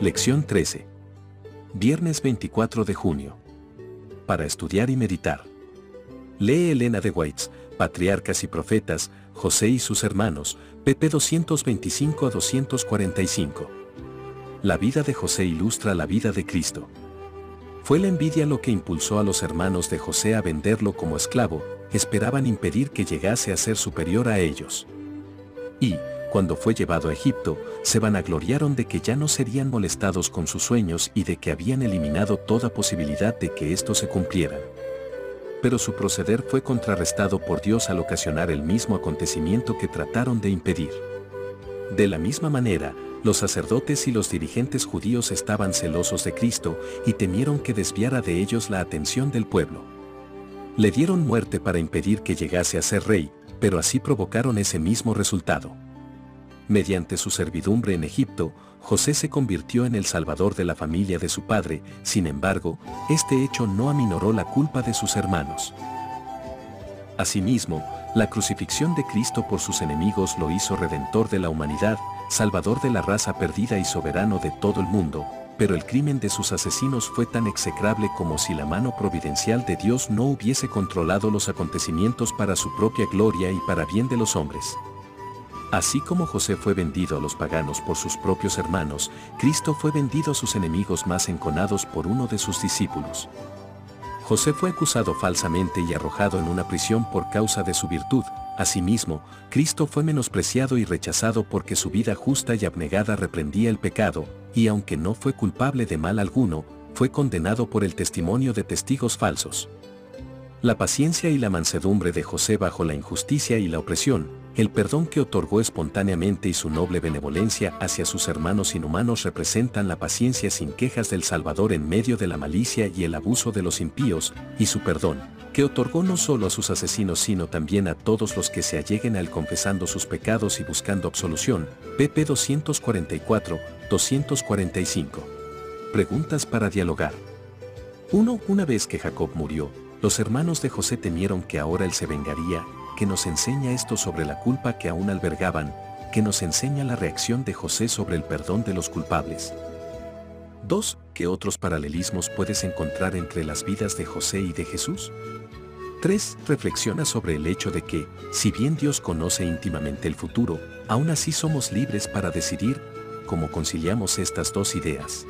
Lección 13. Viernes 24 de junio. Para estudiar y meditar. Lee Elena de Whites, Patriarcas y Profetas, José y sus hermanos, pp 225 a 245. La vida de José ilustra la vida de Cristo. Fue la envidia lo que impulsó a los hermanos de José a venderlo como esclavo, esperaban impedir que llegase a ser superior a ellos. Y, cuando fue llevado a Egipto, se vanagloriaron de que ya no serían molestados con sus sueños y de que habían eliminado toda posibilidad de que esto se cumpliera. Pero su proceder fue contrarrestado por Dios al ocasionar el mismo acontecimiento que trataron de impedir. De la misma manera, los sacerdotes y los dirigentes judíos estaban celosos de Cristo y temieron que desviara de ellos la atención del pueblo. Le dieron muerte para impedir que llegase a ser rey, pero así provocaron ese mismo resultado. Mediante su servidumbre en Egipto, José se convirtió en el salvador de la familia de su padre, sin embargo, este hecho no aminoró la culpa de sus hermanos. Asimismo, la crucifixión de Cristo por sus enemigos lo hizo redentor de la humanidad, salvador de la raza perdida y soberano de todo el mundo, pero el crimen de sus asesinos fue tan execrable como si la mano providencial de Dios no hubiese controlado los acontecimientos para su propia gloria y para bien de los hombres. Así como José fue vendido a los paganos por sus propios hermanos, Cristo fue vendido a sus enemigos más enconados por uno de sus discípulos. José fue acusado falsamente y arrojado en una prisión por causa de su virtud. Asimismo, Cristo fue menospreciado y rechazado porque su vida justa y abnegada reprendía el pecado, y aunque no fue culpable de mal alguno, fue condenado por el testimonio de testigos falsos. La paciencia y la mansedumbre de José bajo la injusticia y la opresión, el perdón que otorgó espontáneamente y su noble benevolencia hacia sus hermanos inhumanos representan la paciencia sin quejas del Salvador en medio de la malicia y el abuso de los impíos, y su perdón, que otorgó no solo a sus asesinos sino también a todos los que se alleguen a él confesando sus pecados y buscando absolución. pp 244, 245. Preguntas para dialogar. 1. Una vez que Jacob murió, los hermanos de José temieron que ahora él se vengaría, que nos enseña esto sobre la culpa que aún albergaban, que nos enseña la reacción de José sobre el perdón de los culpables. 2. ¿Qué otros paralelismos puedes encontrar entre las vidas de José y de Jesús? 3. Reflexiona sobre el hecho de que, si bien Dios conoce íntimamente el futuro, aún así somos libres para decidir cómo conciliamos estas dos ideas.